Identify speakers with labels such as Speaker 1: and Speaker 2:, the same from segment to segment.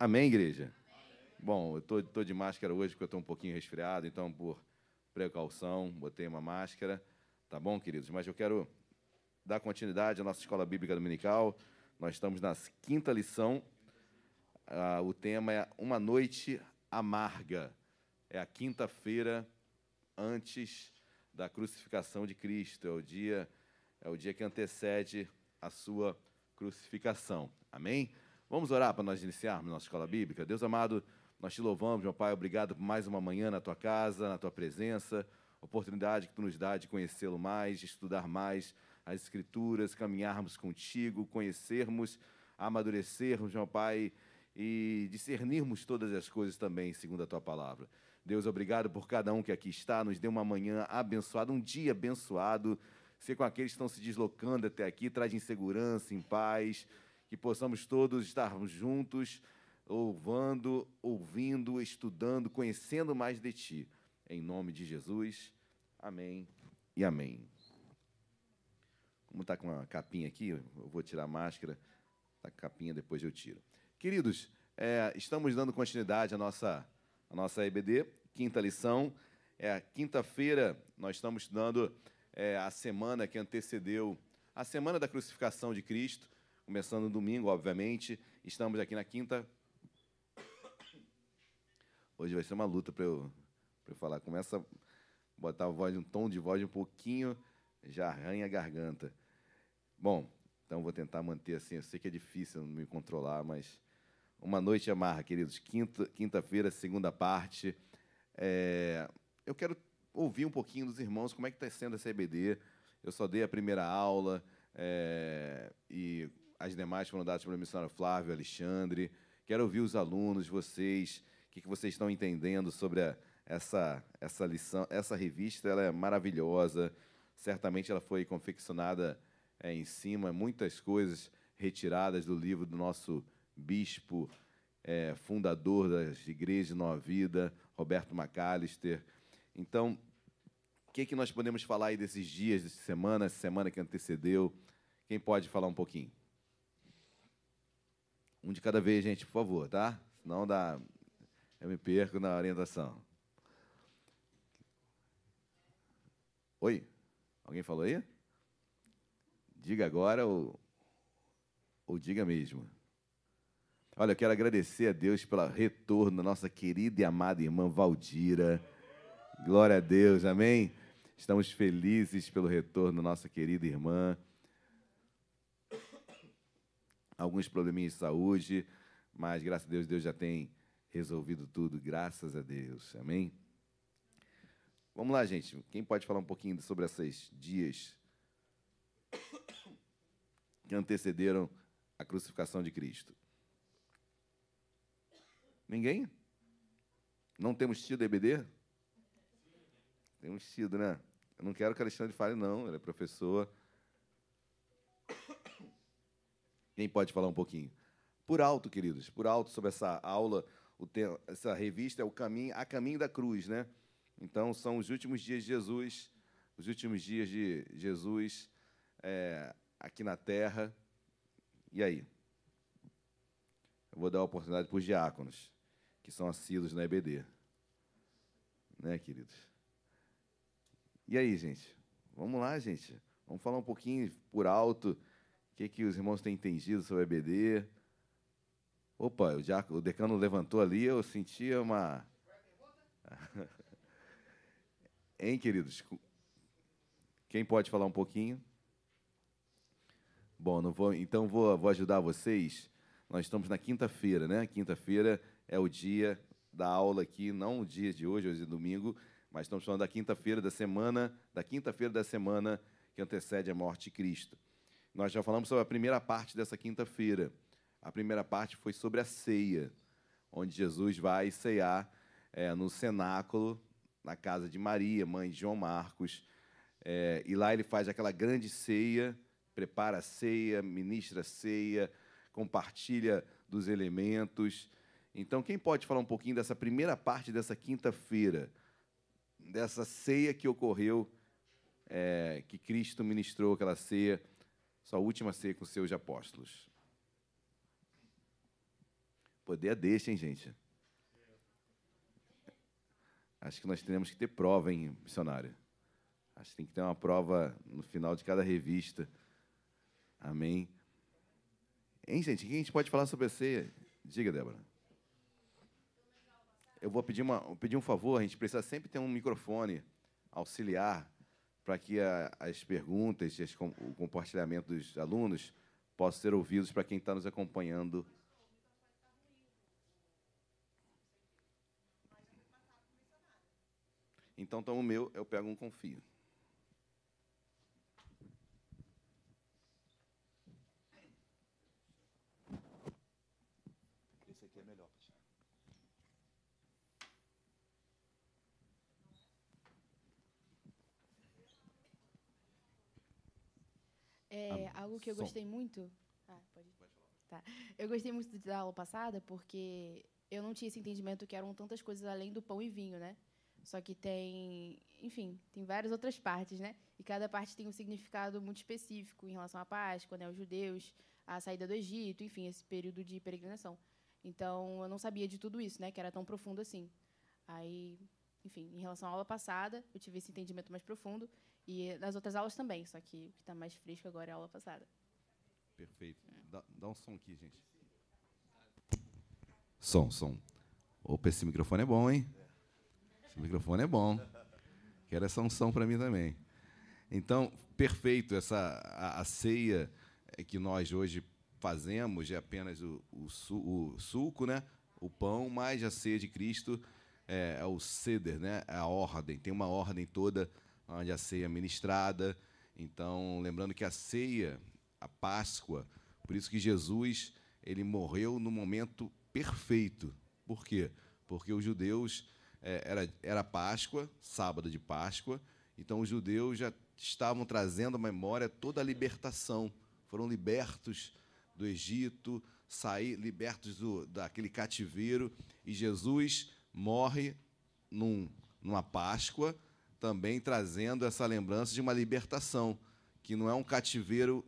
Speaker 1: Amém, igreja? Bom, eu tô, tô de máscara hoje porque eu estou um pouquinho resfriado, então, por precaução, botei uma máscara. Tá bom, queridos? Mas eu quero dar continuidade à nossa escola bíblica dominical. Nós estamos na quinta lição. Ah, o tema é Uma Noite Amarga. É a quinta-feira antes da crucificação de Cristo. É o dia, é o dia que antecede a sua crucificação. Amém? Vamos orar para nós iniciarmos nossa escola bíblica? Deus amado, nós te louvamos, meu Pai, obrigado por mais uma manhã na tua casa, na tua presença, oportunidade que tu nos dá de conhecê-lo mais, de estudar mais as Escrituras, caminharmos contigo, conhecermos, amadurecermos, meu Pai, e discernirmos todas as coisas também, segundo a tua palavra. Deus, obrigado por cada um que aqui está, nos dê uma manhã abençoada, um dia abençoado. Ser com aqueles que estão se deslocando até aqui, traz em segurança, em paz, que possamos todos estarmos juntos, louvando, ouvindo, estudando, conhecendo mais de Ti. Em nome de Jesus. Amém e amém. Como está com a capinha aqui, eu vou tirar a máscara. Com a capinha, depois eu tiro. Queridos, é, estamos dando continuidade à nossa, à nossa EBD, quinta lição. É, Quinta-feira, nós estamos estudando é, a semana que antecedeu a semana da crucificação de Cristo, começando no domingo, obviamente. Estamos aqui na quinta. Hoje vai ser uma luta para eu, eu falar. Começa a botar a voz, um tom de voz um pouquinho, já arranha a garganta. Bom, então vou tentar manter assim. Eu sei que é difícil me controlar, mas uma noite amarra, queridos. Quinta, quinta-feira, segunda parte. É, eu quero ouvir um pouquinho dos irmãos como é que está sendo essa EBD. Eu só dei a primeira aula é, e as demais foram dadas pelo missionário Flávio, Alexandre. Quero ouvir os alunos, vocês, o que, que vocês estão entendendo sobre a, essa, essa lição. Essa revista ela é maravilhosa. Certamente ela foi confeccionada é, em cima, muitas coisas retiradas do livro do nosso bispo, é, fundador das igrejas Nova Vida, Roberto McAllister. Então, o que, que nós podemos falar aí desses dias, dessa semana, essa semana que antecedeu? Quem pode falar um pouquinho? Um de cada vez, gente, por favor, tá? Senão dá, eu me perco na orientação. Oi? Alguém falou aí? Diga agora ou, ou diga mesmo. Olha, eu quero agradecer a Deus pelo retorno da nossa querida e amada irmã Valdira. Glória a Deus, amém? Estamos felizes pelo retorno da nossa querida irmã. Alguns probleminhas de saúde, mas graças a Deus, Deus já tem resolvido tudo, graças a Deus, amém? Vamos lá, gente. Quem pode falar um pouquinho sobre esses dias que antecederam a crucificação de Cristo? Ninguém? Não temos tido EBD? Temos tido, né? Eu não quero que a Alexandre fale, não. Ele é professor. Quem pode falar um pouquinho? Por alto, queridos, por alto sobre essa aula, essa revista é o caminho, a caminho da cruz, né? Então são os últimos dias de Jesus, os últimos dias de Jesus é, aqui na Terra. E aí? Eu vou dar a oportunidade para os diáconos, que são assíduos na EBD. Né, queridos? E aí, gente? Vamos lá, gente. Vamos falar um pouquinho por alto que, que os irmãos têm entendido sobre a EBD. Opa, o, diácono, o decano levantou ali, eu sentia uma. hein, queridos? Quem pode falar um pouquinho? Bom, não vou, então vou, vou ajudar vocês. Nós estamos na quinta-feira, né? Quinta-feira é o dia da aula aqui, não o dia de hoje, hoje é domingo, mas estamos falando da quinta-feira da semana, da quinta-feira da semana que antecede a morte de Cristo. Nós já falamos sobre a primeira parte dessa quinta-feira. A primeira parte foi sobre a ceia, onde Jesus vai cear é, no cenáculo, na casa de Maria, mãe de João Marcos. É, e lá ele faz aquela grande ceia, prepara a ceia, ministra a ceia, compartilha dos elementos. Então, quem pode falar um pouquinho dessa primeira parte dessa quinta-feira? dessa ceia que ocorreu, é, que Cristo ministrou aquela ceia, sua última ceia com seus apóstolos. Poder é deixa, hein, gente? Acho que nós teremos que ter prova, hein, missionário? Acho que tem que ter uma prova no final de cada revista. Amém. Hein, gente? O que a gente pode falar sobre a ceia? Diga, Débora. Eu vou pedir, uma, pedir um favor, a gente precisa sempre ter um microfone auxiliar para que a, as perguntas, as, o compartilhamento dos alunos possam ser ouvidos para quem está nos acompanhando. Então, então, o meu, eu pego um confio.
Speaker 2: É, algo que eu gostei muito. Ah, pode. pode falar. Tá. Eu gostei muito da aula passada porque eu não tinha esse entendimento que eram tantas coisas além do pão e vinho, né? Só que tem, enfim, tem várias outras partes, né? E cada parte tem um significado muito específico em relação à Páscoa, né? Os judeus, a saída do Egito, enfim, esse período de peregrinação. Então, eu não sabia de tudo isso, né? Que era tão profundo assim. Aí, enfim, em relação à aula passada, eu tive esse entendimento mais profundo. E nas outras aulas também, só que o que está mais fresco agora é a aula passada.
Speaker 1: Perfeito. Dá, dá, um som aqui, gente. Som, som. Opa, esse microfone é bom, hein? Esse microfone é bom. Quero essa unção para mim também. Então, perfeito. Essa, a, a, ceia que nós hoje fazemos é apenas o, o, su, o suco, né? o pão, mais a ceia de Cristo é, é o ceder, né? É a ordem. Tem uma ordem toda onde a ceia é ministrada. Então, lembrando que a ceia, a Páscoa, por isso que Jesus ele morreu no momento perfeito. Por quê? Porque os judeus é, era era Páscoa, sábado de Páscoa, então os judeus já estavam trazendo à memória toda a libertação, foram libertos do Egito, sair libertos do, daquele cativeiro e Jesus morre num, numa Páscoa também trazendo essa lembrança de uma libertação, que não é um cativeiro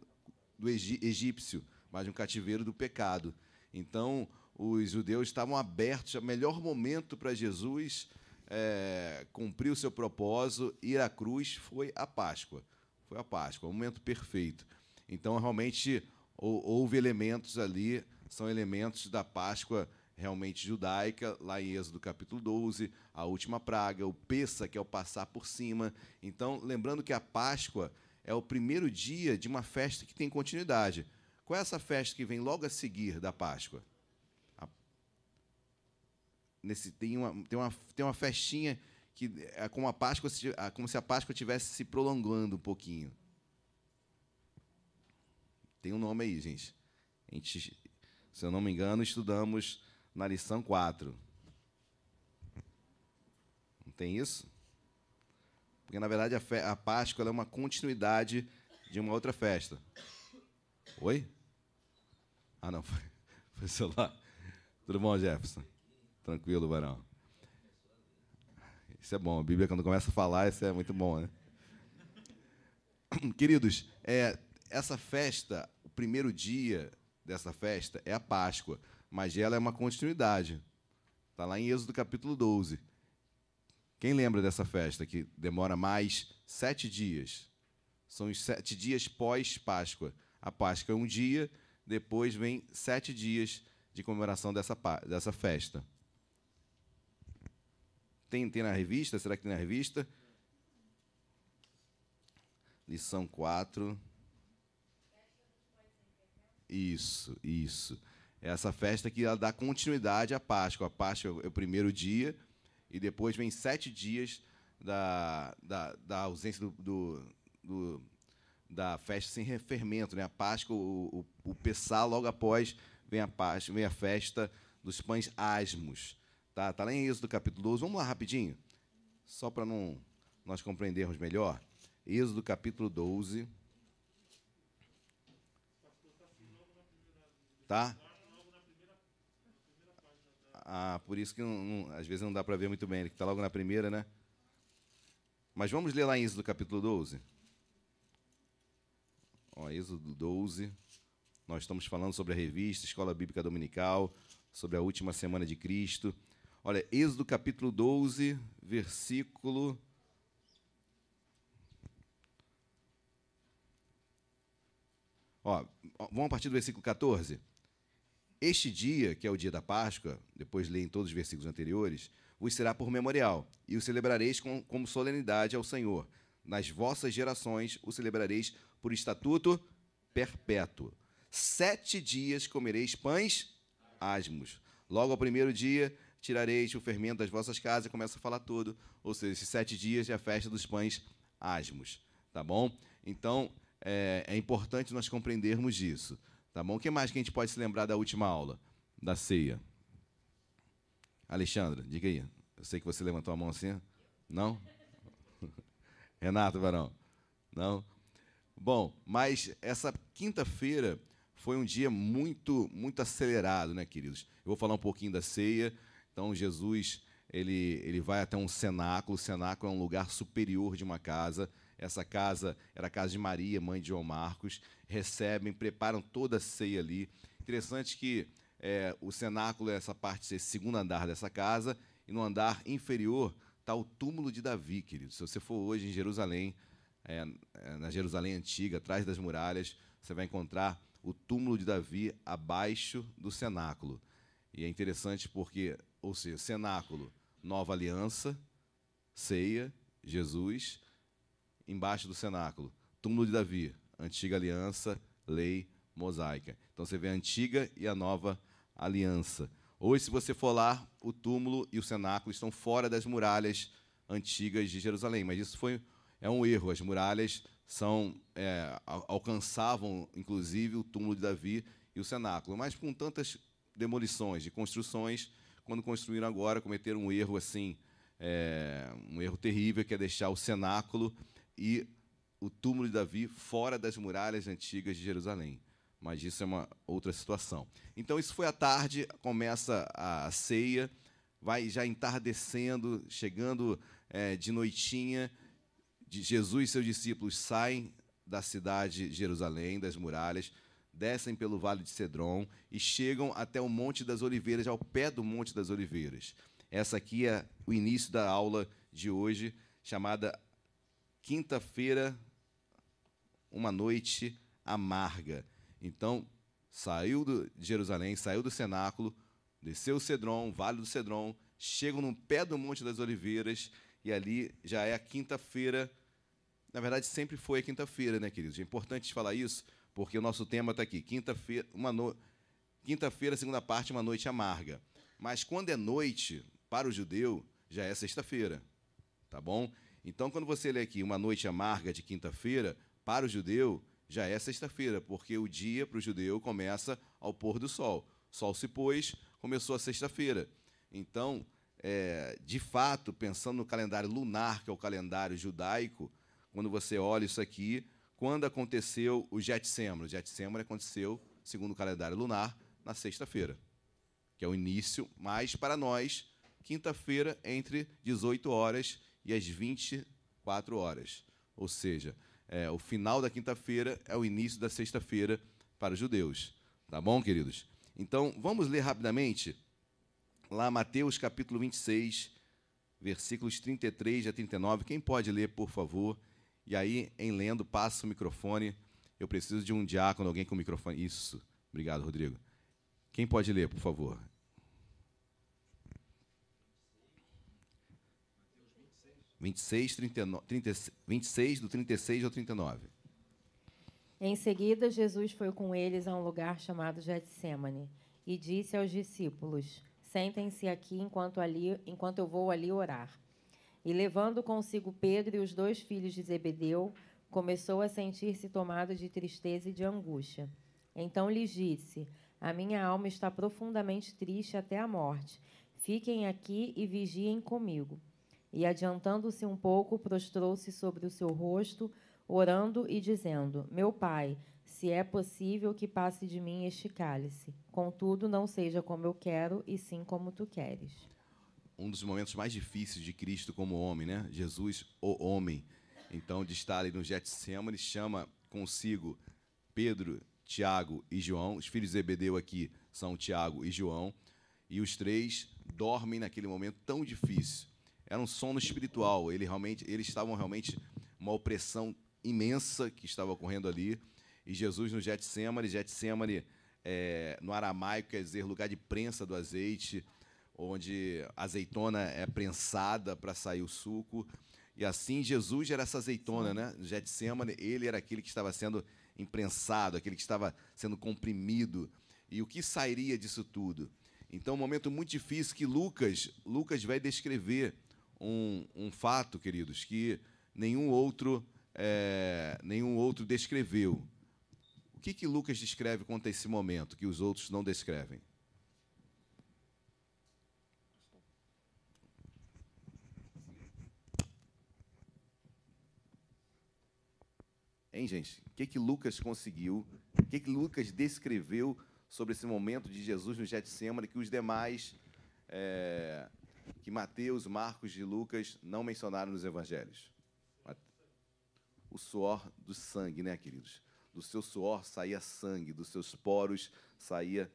Speaker 1: do egípcio, mas um cativeiro do pecado. Então, os judeus estavam abertos, o melhor momento para Jesus é, cumprir o seu propósito, ir à cruz, foi a Páscoa. Foi a Páscoa, o momento perfeito. Então, realmente, houve elementos ali, são elementos da Páscoa realmente judaica, lá em Êxodo capítulo 12, a última praga, o Pessa, que é o passar por cima. Então, lembrando que a Páscoa é o primeiro dia de uma festa que tem continuidade. Qual é essa festa que vem logo a seguir da Páscoa? A... Nesse, tem, uma, tem, uma, tem uma festinha que é como, a Páscoa, como se a Páscoa estivesse se prolongando um pouquinho. Tem um nome aí, gente. A gente, se eu não me engano, estudamos na lição 4. Não tem isso? Porque, na verdade, a, a Páscoa é uma continuidade de uma outra festa. Oi? Ah, não, foi, foi celular. Tudo bom, Jefferson? Tranquilo, varão. Isso é bom. A Bíblia, quando começa a falar, isso é muito bom, né? Queridos, é, essa festa, o primeiro dia dessa festa é a Páscoa mas ela é uma continuidade. Está lá em Êxodo capítulo 12. Quem lembra dessa festa que demora mais sete dias? São os sete dias pós-Páscoa. A Páscoa é um dia, depois vem sete dias de comemoração dessa, dessa festa. Tem, tem na revista? Será que tem na revista? Lição 4. Isso, isso. É essa festa que ela dá continuidade à Páscoa. A Páscoa é o primeiro dia, e depois vem sete dias da, da, da ausência do, do, do, da festa sem fermento. Né? A Páscoa, o, o, o Pessá, logo após, vem a, Páscoa, vem a festa dos pães asmos. Tá, tá lá em Êxodo capítulo 12. Vamos lá rapidinho, só para não nós compreendermos melhor. Êxodo capítulo 12. Tá? Ah, por isso que não, não, às vezes não dá para ver muito bem, ele está logo na primeira, né? Mas vamos ler lá em Êxodo capítulo 12. Ó, Êxodo 12. Nós estamos falando sobre a revista Escola Bíblica Dominical. sobre a última semana de Cristo. Olha, Êxodo capítulo 12, versículo. Ó, vamos a partir do versículo 14. Este dia, que é o dia da Páscoa, depois leem todos os versículos anteriores, vos será por memorial, e o celebrareis com, como solenidade ao Senhor. Nas vossas gerações o celebrareis por estatuto perpétuo. Sete dias comereis pães asmos. Logo ao primeiro dia tirareis o fermento das vossas casas, e começa a falar tudo. Ou seja, esses sete dias é a festa dos pães asmos. Tá bom? Então, é, é importante nós compreendermos isso. Tá bom? O que mais que a gente pode se lembrar da última aula? Da ceia. Alexandra, diga aí. Eu sei que você levantou a mão assim. Não? Renato Varão. Não? Bom, mas essa quinta-feira foi um dia muito, muito acelerado, né, queridos? Eu vou falar um pouquinho da ceia. Então, Jesus, ele, ele vai até um cenáculo. O cenáculo é um lugar superior de uma casa. Essa casa era a casa de Maria, mãe de João Marcos. Recebem, preparam toda a ceia ali. Interessante que é, o cenáculo é essa parte, esse segundo andar dessa casa, e no andar inferior está o túmulo de Davi, querido. Se você for hoje em Jerusalém, é, é, na Jerusalém antiga, atrás das muralhas, você vai encontrar o túmulo de Davi abaixo do cenáculo. E é interessante porque, ou seja, cenáculo, nova aliança, ceia, Jesus, embaixo do cenáculo, túmulo de Davi, antiga aliança, lei mosaica. Então você vê a antiga e a nova aliança. Hoje, se você for lá, o túmulo e o cenáculo estão fora das muralhas antigas de Jerusalém. Mas isso foi é um erro. As muralhas são é, alcançavam, inclusive, o túmulo de Davi e o cenáculo. Mas com tantas demolições de construções, quando construíram agora, cometeram um erro assim, é, um erro terrível, que é deixar o cenáculo e o túmulo de Davi fora das muralhas antigas de Jerusalém mas isso é uma outra situação. Então, isso foi à tarde, começa a ceia, vai já entardecendo, chegando é, de noitinha, de Jesus e seus discípulos saem da cidade de Jerusalém, das muralhas, descem pelo vale de Cedron e chegam até o Monte das Oliveiras, ao pé do Monte das Oliveiras. Essa aqui é o início da aula de hoje, chamada Quinta-feira, uma noite amarga. Então, saiu de Jerusalém, saiu do cenáculo, desceu o Cedron, Vale do Cedron, chegam no pé do Monte das Oliveiras, e ali já é a quinta-feira. Na verdade, sempre foi a quinta-feira, né, queridos? É importante falar isso, porque o nosso tema está aqui. Quinta-feira, uma no... quinta-feira, segunda parte, uma noite amarga. Mas quando é noite, para o judeu, já é sexta-feira. Tá bom? Então, quando você lê aqui uma noite amarga de quinta-feira, para o judeu, já é sexta-feira, porque o dia para o judeu começa ao pôr do sol. Sol se pôs, começou a sexta-feira. Então, é, de fato, pensando no calendário lunar, que é o calendário judaico, quando você olha isso aqui, quando aconteceu o Getsemane? O Getsemane aconteceu, segundo o calendário lunar, na sexta-feira, que é o início, mas para nós, quinta-feira, entre 18 horas e as 24 horas. Ou seja, é, o final da quinta-feira é o início da sexta-feira para os judeus. Tá bom, queridos? Então, vamos ler rapidamente lá Mateus capítulo 26, versículos 33 a 39. Quem pode ler, por favor? E aí, em lendo, passa o microfone. Eu preciso de um diácono, alguém com microfone. Isso. Obrigado, Rodrigo. Quem pode ler, por favor? 26, 39, 30, 26, do 36 ao 39.
Speaker 3: Em seguida, Jesus foi com eles a um lugar chamado Getsemane e disse aos discípulos: Sentem-se aqui enquanto, ali, enquanto eu vou ali orar. E levando consigo Pedro e os dois filhos de Zebedeu, começou a sentir-se tomado de tristeza e de angústia. Então lhes disse: A minha alma está profundamente triste até a morte. Fiquem aqui e vigiem comigo. E, adiantando-se um pouco, prostrou-se sobre o seu rosto, orando e dizendo: Meu pai, se é possível que passe de mim este cálice. Contudo, não seja como eu quero, e sim como tu queres.
Speaker 1: Um dos momentos mais difíceis de Cristo como homem, né? Jesus, o homem. Então, de estar ali no Getsemane, chama consigo Pedro, Tiago e João. Os filhos de Zebedeu aqui são Tiago e João. E os três dormem naquele momento tão difícil. Era um sono espiritual. Ele realmente, eles estavam realmente uma opressão imensa que estava ocorrendo ali. E Jesus no Getsemane, Getsemane é, no aramaico quer dizer lugar de prensa do azeite, onde a azeitona é prensada para sair o suco. E assim Jesus era essa azeitona, né? No Getsemane, ele era aquele que estava sendo imprensado, aquele que estava sendo comprimido. E o que sairia disso tudo? Então, um momento muito difícil que Lucas, Lucas vai descrever um, um fato, queridos, que nenhum outro, é, nenhum outro descreveu. O que, que Lucas descreve quanto a esse momento que os outros não descrevem? Hein, gente? O que, que Lucas conseguiu? O que, que Lucas descreveu sobre esse momento de Jesus no Getsemane que os demais, é, que Mateus, Marcos e Lucas não mencionaram nos evangelhos? O suor do sangue, né, queridos? Do seu suor saía sangue, dos seus poros saía.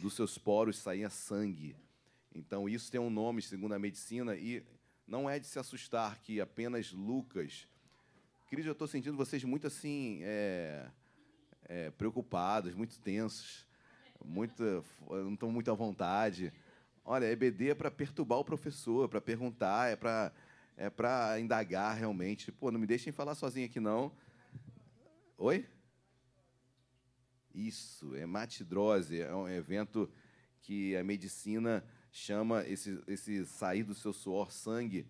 Speaker 1: Dos seus poros saía sangue. Então, isso tem um nome, segundo a medicina, e não é de se assustar que apenas Lucas. Querido, eu estou sentindo vocês muito assim, é, é, preocupados, muito tensos, muito, não estão muito à vontade. Olha, EBD é para perturbar o professor, para perguntar, é para é para indagar realmente. Pô, não me deixem falar sozinho aqui, não. Oi? Isso, hematidrose. É um evento que a medicina chama esse, esse sair do seu suor sangue,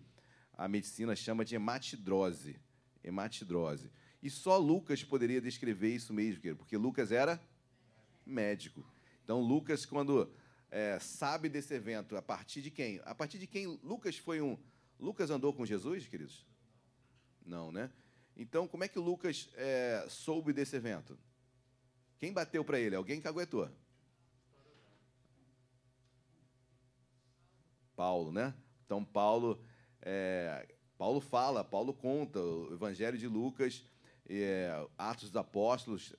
Speaker 1: a medicina chama de hematidrose. Hematidrose. E só Lucas poderia descrever isso mesmo, porque Lucas era médico. Então, Lucas, quando é, sabe desse evento, a partir de quem? A partir de quem Lucas foi um. Lucas andou com Jesus, queridos? Não, né? Então, como é que Lucas é, soube desse evento? Quem bateu para ele? Alguém que aguentou. Paulo, né? Então Paulo, é, Paulo fala, Paulo conta o Evangelho de Lucas, é, Atos dos Apóstolos,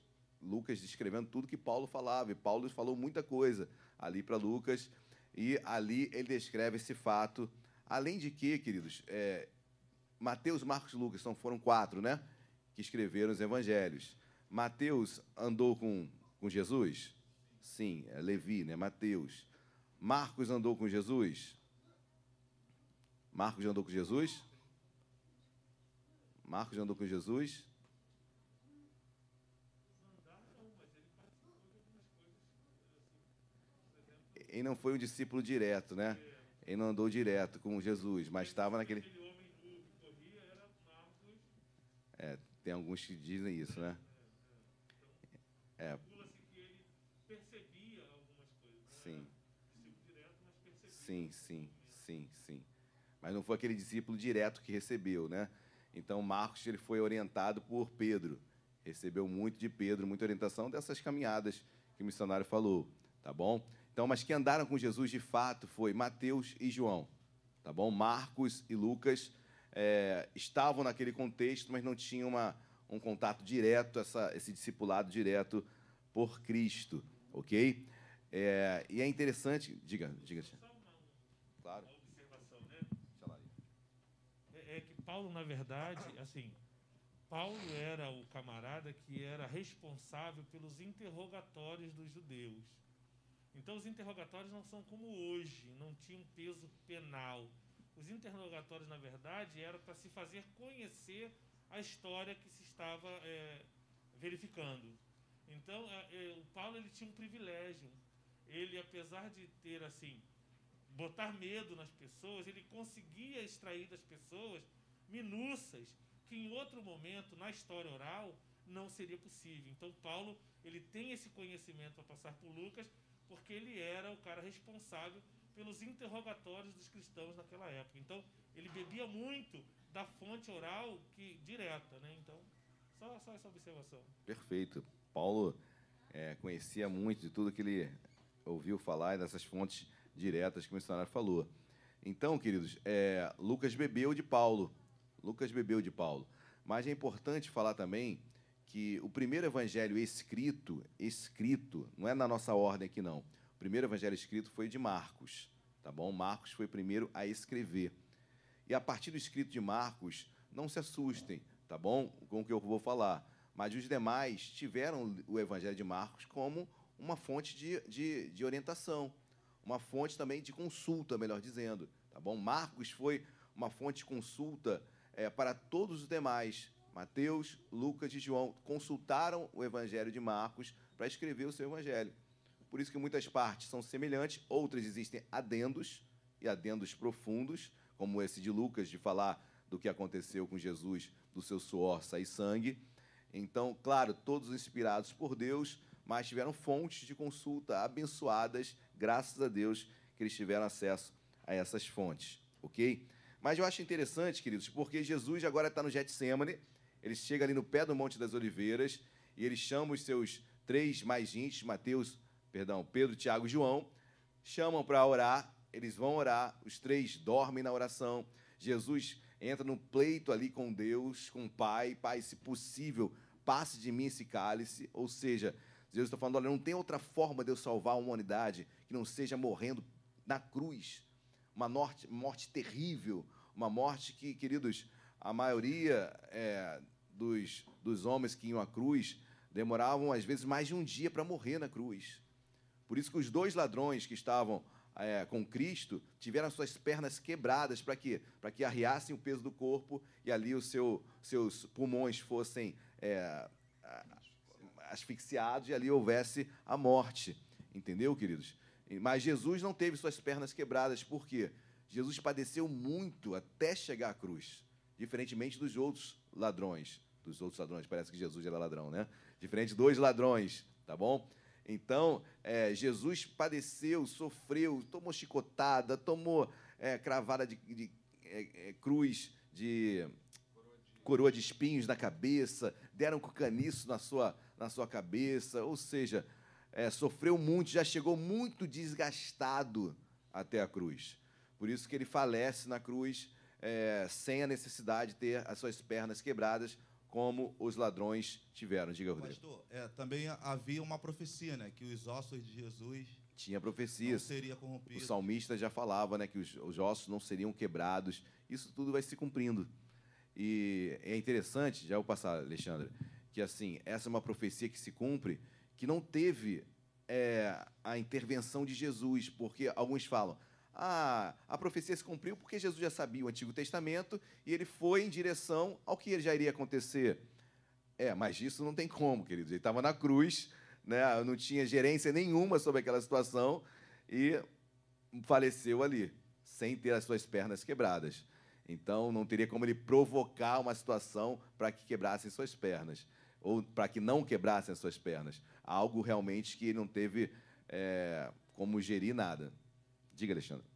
Speaker 1: Lucas descrevendo tudo que Paulo falava. E Paulo falou muita coisa ali para Lucas e ali ele descreve esse fato. Além de que, queridos, é, Mateus, Marcos e Lucas são, foram quatro, né? Que escreveram os Evangelhos. Mateus andou com, com Jesus? Sim, é Levi, né? Mateus. Marcos andou com Jesus? Marcos andou com Jesus? Marcos andou com Jesus? Ele não foi um discípulo direto, né? Ele não andou direto com Jesus, mas estava naquele. É, tem alguns que dizem isso, né? É. Sim. Sim, sim, sim, sim mas não foi aquele discípulo direto que recebeu, né? Então Marcos ele foi orientado por Pedro, recebeu muito de Pedro, muita orientação dessas caminhadas que o missionário falou, tá bom? Então, mas quem andaram com Jesus de fato foi Mateus e João, tá bom? Marcos e Lucas é, estavam naquele contexto, mas não tinham uma, um contato direto, essa, esse discipulado direto por Cristo, ok? É, e é interessante, diga, diga. Claro.
Speaker 4: Paulo, na verdade, assim, Paulo era o camarada que era responsável pelos interrogatórios dos judeus. Então, os interrogatórios não são como hoje, não tinham peso penal. Os interrogatórios, na verdade, eram para se fazer conhecer a história que se estava é, verificando. Então, é, o Paulo ele tinha um privilégio. Ele, apesar de ter assim botar medo nas pessoas, ele conseguia extrair das pessoas minúcias que em outro momento na história oral não seria possível. Então Paulo ele tem esse conhecimento para passar por Lucas porque ele era o cara responsável pelos interrogatórios dos cristãos naquela época. Então ele bebia muito da fonte oral que direta, né? Então só, só essa observação.
Speaker 1: Perfeito. Paulo é, conhecia muito de tudo que ele ouviu falar e dessas fontes diretas que o missionário falou. Então, queridos, é, Lucas bebeu de Paulo. Lucas bebeu de Paulo. Mas é importante falar também que o primeiro evangelho escrito, escrito, não é na nossa ordem aqui não. O primeiro evangelho escrito foi de Marcos, tá bom? Marcos foi o primeiro a escrever. E a partir do escrito de Marcos, não se assustem, tá bom? Com o que eu vou falar. Mas os demais tiveram o evangelho de Marcos como uma fonte de, de, de orientação, uma fonte também de consulta, melhor dizendo, tá bom? Marcos foi uma fonte de consulta é, para todos os demais. Mateus, Lucas e João consultaram o Evangelho de Marcos para escrever o seu Evangelho. Por isso que muitas partes são semelhantes, outras existem adendos, e adendos profundos, como esse de Lucas, de falar do que aconteceu com Jesus, do seu suor sair sangue. Então, claro, todos inspirados por Deus, mas tiveram fontes de consulta abençoadas, graças a Deus que eles tiveram acesso a essas fontes, ok? Mas eu acho interessante, queridos, porque Jesus agora está no Getsemane, ele chega ali no pé do Monte das Oliveiras e ele chama os seus três mais íntimos, Mateus, perdão, Pedro, Tiago e João, chamam para orar, eles vão orar, os três dormem na oração. Jesus entra no pleito ali com Deus, com o Pai, Pai, se possível, passe de mim esse cálice, ou seja, Jesus está falando, olha, não tem outra forma de eu salvar a humanidade que não seja morrendo na cruz, uma morte, morte terrível, uma morte que, queridos, a maioria é, dos, dos homens que iam à cruz demoravam, às vezes, mais de um dia para morrer na cruz. Por isso que os dois ladrões que estavam é, com Cristo tiveram suas pernas quebradas para quê? Para que arriassem o peso do corpo e ali os seu, seus pulmões fossem é, asfixiados e ali houvesse a morte. Entendeu, queridos? Mas Jesus não teve suas pernas quebradas, por quê? Jesus padeceu muito até chegar à cruz, diferentemente dos outros ladrões. Dos outros ladrões, parece que Jesus era ladrão, né? Diferente dos ladrões, tá bom? Então, é, Jesus padeceu, sofreu, tomou chicotada, tomou é, cravada de, de é, é cruz, de coroa de espinhos na cabeça, deram com caniço na sua, na sua cabeça, ou seja, é, sofreu muito, já chegou muito desgastado até a cruz. Por isso que ele falece na cruz é, sem a necessidade de ter as suas pernas quebradas, como os ladrões tiveram. Diga, Rodrigo.
Speaker 5: Pastor, é, também havia uma profecia, né? Que os ossos de Jesus
Speaker 1: tinha profecias.
Speaker 5: Não seria corrompido.
Speaker 1: O salmista já falava, né, que os, os, ossos não seriam quebrados. Isso tudo vai se cumprindo. E é interessante, já vou passar, Alexandre, que assim essa é uma profecia que se cumpre, que não teve é, a intervenção de Jesus, porque alguns falam, a, a profecia se cumpriu porque Jesus já sabia o Antigo Testamento e ele foi em direção ao que já iria acontecer. É, mas isso não tem como, queridos. Ele estava na cruz, né? não tinha gerência nenhuma sobre aquela situação e faleceu ali, sem ter as suas pernas quebradas. Então, não teria como ele provocar uma situação para que quebrassem suas pernas, ou para que não quebrassem as suas pernas. Algo realmente que ele não teve é, como gerir nada. Diga, Alexandre.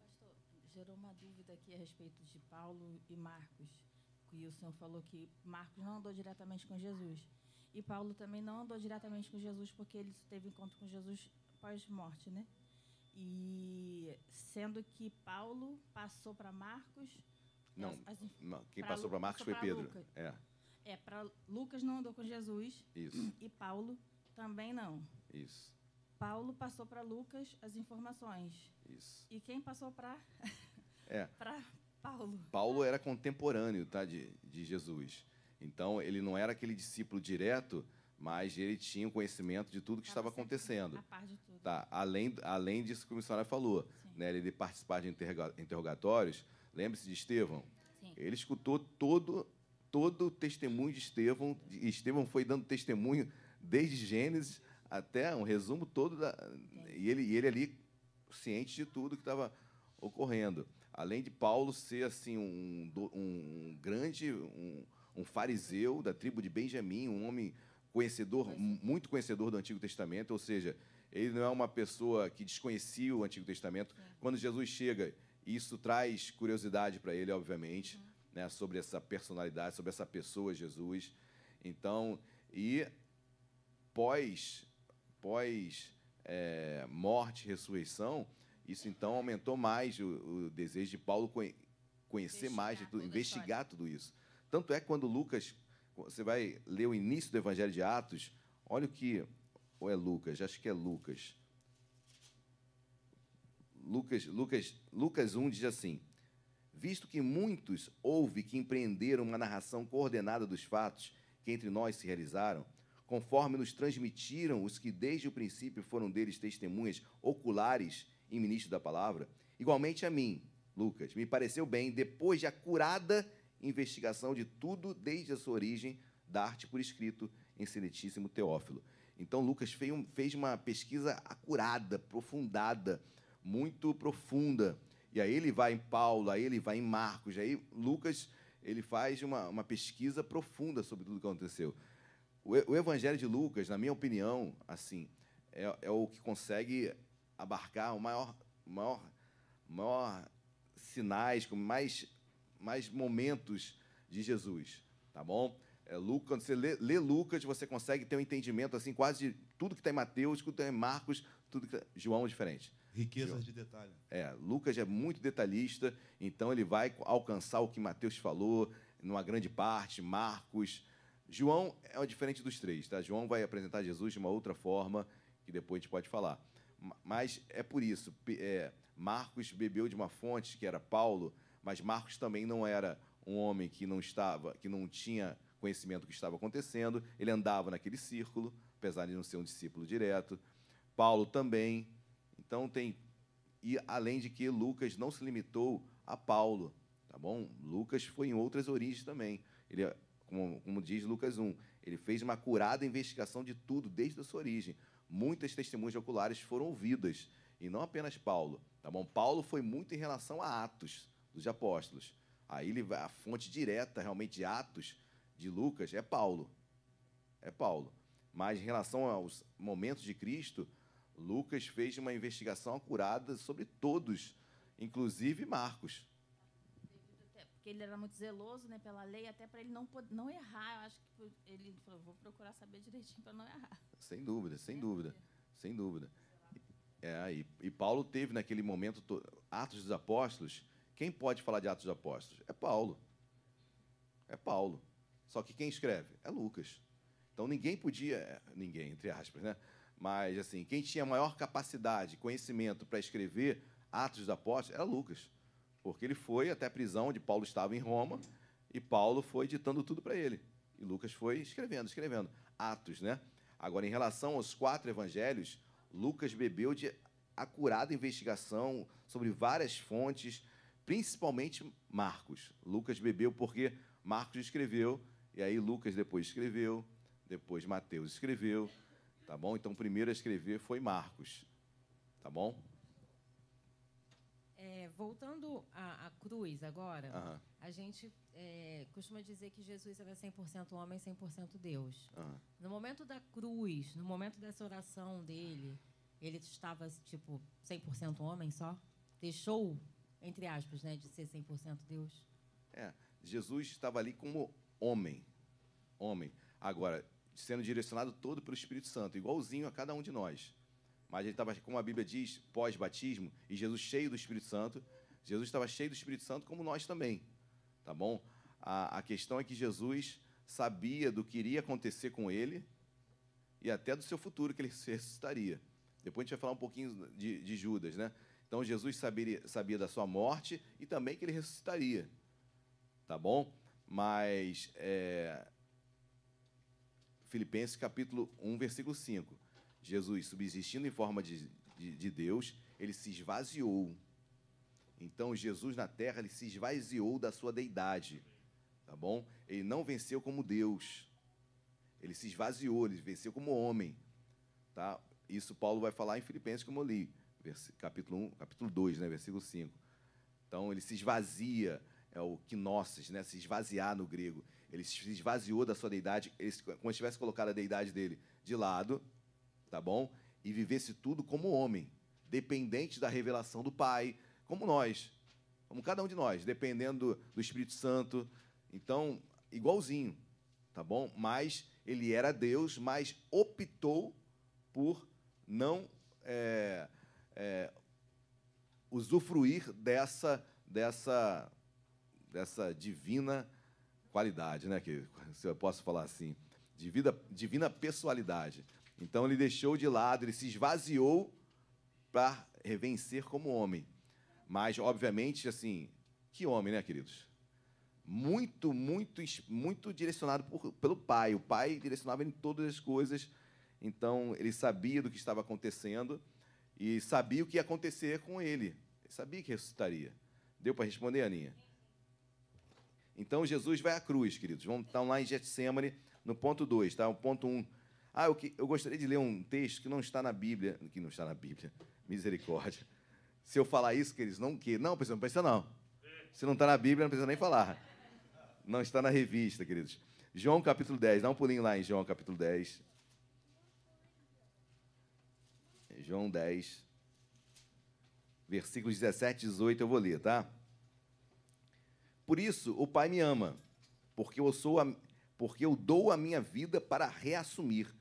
Speaker 6: Pastor, gerou uma dúvida aqui a respeito de Paulo e Marcos, que o senhor falou que Marcos não andou diretamente com Jesus. E Paulo também não andou diretamente com Jesus porque ele teve encontro com Jesus pós-morte, né? E sendo que Paulo passou para Marcos.
Speaker 1: Não, as, as, quem passou para Marcos foi Pedro.
Speaker 6: Lucas.
Speaker 1: É.
Speaker 6: É, para Lucas não andou com Jesus.
Speaker 1: Isso.
Speaker 6: E Paulo também não.
Speaker 1: Isso.
Speaker 6: Paulo passou para Lucas as informações.
Speaker 1: Isso.
Speaker 6: E quem passou para
Speaker 1: é.
Speaker 6: para Paulo?
Speaker 1: Paulo era contemporâneo, tá, de, de Jesus. Então ele não era aquele discípulo direto, mas ele tinha o conhecimento de tudo que estava acontecendo.
Speaker 6: A par de tudo.
Speaker 1: Tá, além além disso que o missionário falou, Sim. né, ele de participar de interrogatórios, lembre-se de Estevão.
Speaker 6: Sim.
Speaker 1: Ele escutou todo todo o testemunho de Estevão, Estevão foi dando testemunho desde Gênesis até um resumo todo da, e ele e ele ali ciente de tudo que estava ocorrendo. Além de Paulo ser assim um, um grande um, um, fariseu da tribo de Benjamim, um homem conhecedor muito conhecedor do Antigo Testamento, ou seja, ele não é uma pessoa que desconhecia o Antigo Testamento. Quando Jesus chega, isso traz curiosidade para ele, obviamente, uhum. né, sobre essa personalidade, sobre essa pessoa Jesus. Então, e pós pós é, morte e ressurreição, isso então aumentou mais o, o desejo de Paulo conhecer investigar mais de tudo, investigar tudo isso. Tanto é que quando Lucas você vai ler o início do Evangelho de Atos, olha o que. Ou é Lucas? Acho que é Lucas. Lucas, Lucas, Lucas 1 diz assim: Visto que muitos houve que empreenderam uma narração coordenada dos fatos que entre nós se realizaram, conforme nos transmitiram os que desde o princípio foram deles testemunhas oculares e ministros da palavra, igualmente a mim, Lucas, me pareceu bem, depois de acurada investigação de tudo desde a sua origem, dar-te por escrito em Seletíssimo Teófilo. Então, Lucas fez uma pesquisa acurada, aprofundada, muito profunda. E aí ele vai em Paulo, aí ele vai em Marcos, aí Lucas ele faz uma, uma pesquisa profunda sobre tudo o que aconteceu. O, Evangelho de Lucas, na minha opinião, assim, é, é o que consegue abarcar o maior, maior, maior sinais, com mais, mais momentos de Jesus, tá bom? É, Lucas, quando você lê, lê, Lucas, você consegue ter um entendimento assim quase de tudo que está em Mateus, tudo que está em Marcos, tudo que tá, João é diferente.
Speaker 5: Riquezas de detalhe.
Speaker 1: É, Lucas é muito detalhista, então ele vai alcançar o que Mateus falou, numa grande parte, Marcos. João é diferente dos três, tá? João vai apresentar Jesus de uma outra forma, que depois a gente pode falar. Mas é por isso, é, Marcos bebeu de uma fonte que era Paulo, mas Marcos também não era um homem que não estava, que não tinha conhecimento do que estava acontecendo, ele andava naquele círculo, apesar de não ser um discípulo direto. Paulo também. Então tem e além de que Lucas não se limitou a Paulo, tá bom? Lucas foi em outras origens também. Ele, como, como diz Lucas 1, ele fez uma curada investigação de tudo desde a sua origem. Muitas testemunhas oculares foram ouvidas e não apenas Paulo, tá bom? Paulo foi muito em relação a Atos dos apóstolos. Aí ele a fonte direta realmente de Atos de Lucas é Paulo. É Paulo. Mas em relação aos momentos de Cristo, Lucas fez uma investigação acurada sobre todos, inclusive Marcos.
Speaker 6: Porque ele era muito zeloso né, pela lei, até para ele não, não errar. Eu acho que ele falou, vou procurar saber direitinho para não errar.
Speaker 1: Sem dúvida, sem dúvida, sem dúvida. É, e, e, Paulo teve naquele momento Atos dos Apóstolos. Quem pode falar de Atos dos Apóstolos? É Paulo. É Paulo. Só que quem escreve? É Lucas. Então ninguém podia, é, ninguém, entre aspas, né? Mas assim, quem tinha maior capacidade, conhecimento para escrever Atos dos Apóstolos era Lucas. Porque ele foi até a prisão onde Paulo estava em Roma e Paulo foi ditando tudo para ele. E Lucas foi escrevendo, escrevendo. Atos, né? Agora, em relação aos quatro evangelhos, Lucas bebeu de acurada investigação sobre várias fontes, principalmente Marcos. Lucas bebeu porque Marcos escreveu, e aí Lucas depois escreveu, depois Mateus escreveu, tá bom? Então, o primeiro a escrever foi Marcos, tá bom?
Speaker 3: É, voltando à, à, cruz agora, a gente é, costuma dizer que Jesus era 100% homem, 100% Deus. No momento da cruz, no momento dessa oração dele, ele estava, tipo, 100% homem só? Deixou, entre aspas, né, de ser 100% Deus?
Speaker 1: É, Jesus estava ali como homem. Homem. Agora, sendo direcionado todo pelo Espírito Santo, igualzinho a cada um de nós. Mas ele estava, como a Bíblia diz, pós-batismo, e Jesus cheio do Espírito Santo. Jesus estava cheio do Espírito Santo, como nós também. Tá bom? A, a questão é que Jesus sabia do que iria acontecer com ele e até do seu futuro, que ele ressuscitaria. Depois a gente vai falar um pouquinho de, de Judas, né? Então Jesus sabia, sabia da sua morte e também que ele ressuscitaria. Tá bom? Mas é, Filipenses capítulo 1, versículo 5. Jesus, subsistindo em forma de, de, de Deus, ele se esvaziou. Então, Jesus na terra, ele se esvaziou da sua deidade. Tá bom? Ele não venceu como Deus. Ele se esvaziou, ele venceu como homem. Tá? Isso Paulo vai falar em Filipenses, como eu li, capítulo 1, capítulo 2, né, versículo 5. Então, ele se esvazia, é o knossos, né, se esvaziar no grego. Ele se esvaziou da sua deidade, ele, como se tivesse colocado a deidade dele de lado, tá bom? E vivesse tudo como homem, dependente da revelação do Pai, como nós, como cada um de nós, dependendo do Espírito Santo. Então, igualzinho, tá bom? Mas ele era Deus, mas optou por não é, é, usufruir dessa, dessa, dessa divina qualidade, né? Que, se eu posso falar assim, divina, divina pessoalidade. Então ele deixou de lado, ele se esvaziou para revencer como homem. Mas, obviamente, assim, que homem, né, queridos? Muito, muito, muito direcionado por, pelo pai. O pai direcionava em todas as coisas. Então, ele sabia do que estava acontecendo e sabia o que ia acontecer com ele. Ele sabia que ressuscitaria. Deu para responder, Aninha? Então, Jesus vai à cruz, queridos. Vamos estar lá em Getsemane, no ponto 2, tá? O ponto 1. Um. Ah, eu, eu gostaria de ler um texto que não está na Bíblia, que não está na Bíblia, misericórdia. Se eu falar isso, que eles não que não precisa, não precisa não. Se não está na Bíblia, não precisa nem falar. Não está na revista, queridos. João capítulo 10, dá um pulinho lá em João capítulo 10. João 10, versículos 17 e 18 eu vou ler, tá? Por isso o Pai me ama, porque eu sou a, porque eu dou a minha vida para reassumir.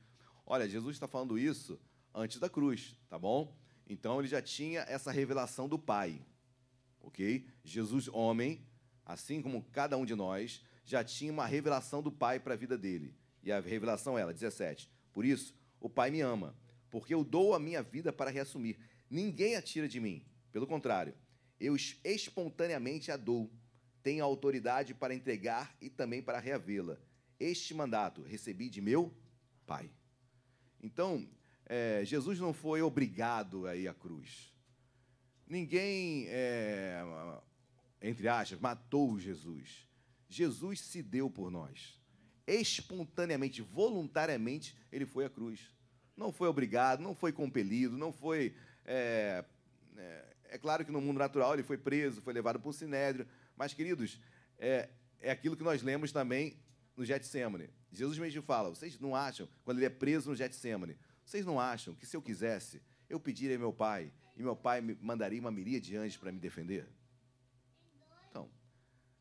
Speaker 1: Olha, Jesus está falando isso antes da cruz, tá bom? Então ele já tinha essa revelação do Pai, ok? Jesus, homem, assim como cada um de nós, já tinha uma revelação do Pai para a vida dele. E a revelação é ela, 17. Por isso, o Pai me ama, porque eu dou a minha vida para reassumir. Ninguém a tira de mim. Pelo contrário, eu espontaneamente a dou. Tenho autoridade para entregar e também para reavê-la. Este mandato recebi de meu Pai. Então, é, Jesus não foi obrigado a ir à cruz. Ninguém, é, entre aspas, matou Jesus. Jesus se deu por nós. Espontaneamente, voluntariamente, ele foi à cruz. Não foi obrigado, não foi compelido, não foi. É, é, é claro que no mundo natural ele foi preso, foi levado para o sinédrio, mas, queridos, é, é aquilo que nós lemos também no Getsemane. Jesus mesmo fala: vocês não acham, quando ele é preso no Getsemane, vocês não acham que se eu quisesse, eu pediria meu pai e meu pai me mandaria uma miríade de anjos para me defender? Então,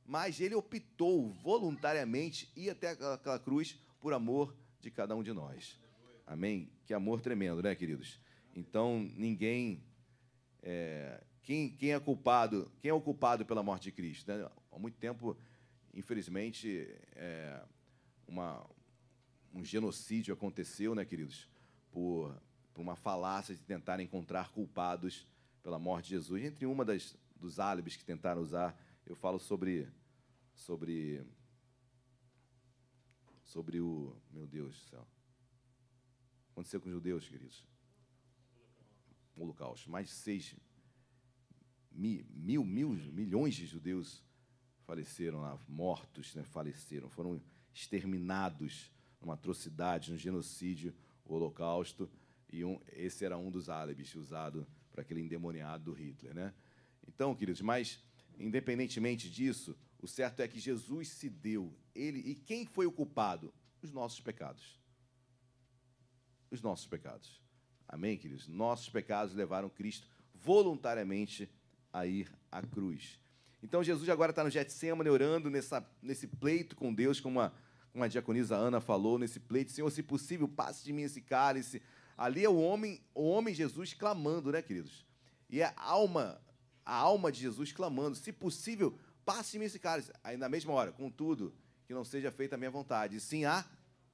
Speaker 1: mas ele optou voluntariamente ir até aquela cruz por amor de cada um de nós. Amém? Que amor tremendo, né, queridos? Então, ninguém. É, quem, quem, é culpado? Quem é o culpado pela morte de Cristo? Né? Há muito tempo, infelizmente, é, uma, um genocídio aconteceu, né, queridos? por, por uma falácia de tentar encontrar culpados pela morte de Jesus. Entre uma das dos álibis que tentaram usar, eu falo sobre sobre sobre o meu Deus do céu. Aconteceu com os judeus, queridos. Holocausto. Mais de seis mil, mil, mil milhões de judeus faleceram lá, mortos, né, faleceram, foram exterminados numa atrocidade, num genocídio o Holocausto, e um, esse era um dos álibis usado para aquele endemoniado do Hitler. Né? Então, queridos, mas, independentemente disso, o certo é que Jesus se deu. Ele, e quem foi o culpado? Os nossos pecados. Os nossos pecados. Amém, queridos? Nossos pecados levaram Cristo voluntariamente a ir à cruz. Então, Jesus agora está no Getsemane orando nessa, nesse pleito com Deus, como uma como a diaconisa Ana falou nesse pleito, Senhor, se possível, passe de mim esse cálice. Ali é o homem, o homem Jesus clamando, né, queridos? E é a alma, a alma de Jesus clamando, se possível, passe de mim esse cálice. Aí na mesma hora, contudo, que não seja feita a minha vontade, sim a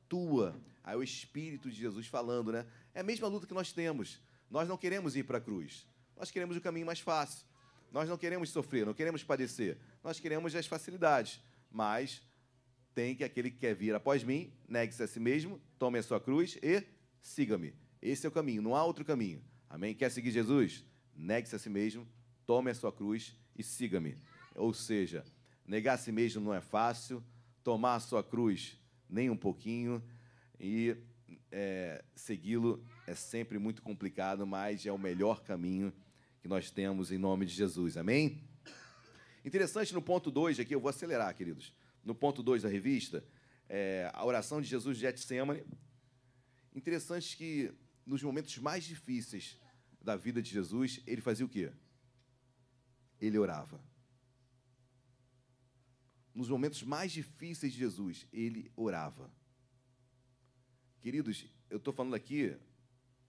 Speaker 1: tua. Aí o Espírito de Jesus falando, né? É a mesma luta que nós temos. Nós não queremos ir para a cruz. Nós queremos o caminho mais fácil. Nós não queremos sofrer, não queremos padecer. Nós queremos as facilidades. Mas tem que aquele que quer vir após mim, negue-se a si mesmo, tome a sua cruz e siga-me. Esse é o caminho, não há outro caminho. Amém? Quer seguir Jesus? Negue-se a si mesmo, tome a sua cruz e siga-me. Ou seja, negar a si mesmo não é fácil, tomar a sua cruz nem um pouquinho, e é, segui-lo é sempre muito complicado, mas é o melhor caminho que nós temos em nome de Jesus. Amém? Interessante no ponto 2 aqui, eu vou acelerar, queridos no ponto 2 da revista, é, a oração de Jesus de Getsemane. Interessante que nos momentos mais difíceis da vida de Jesus, ele fazia o quê? Ele orava. Nos momentos mais difíceis de Jesus, ele orava. Queridos, eu estou falando aqui,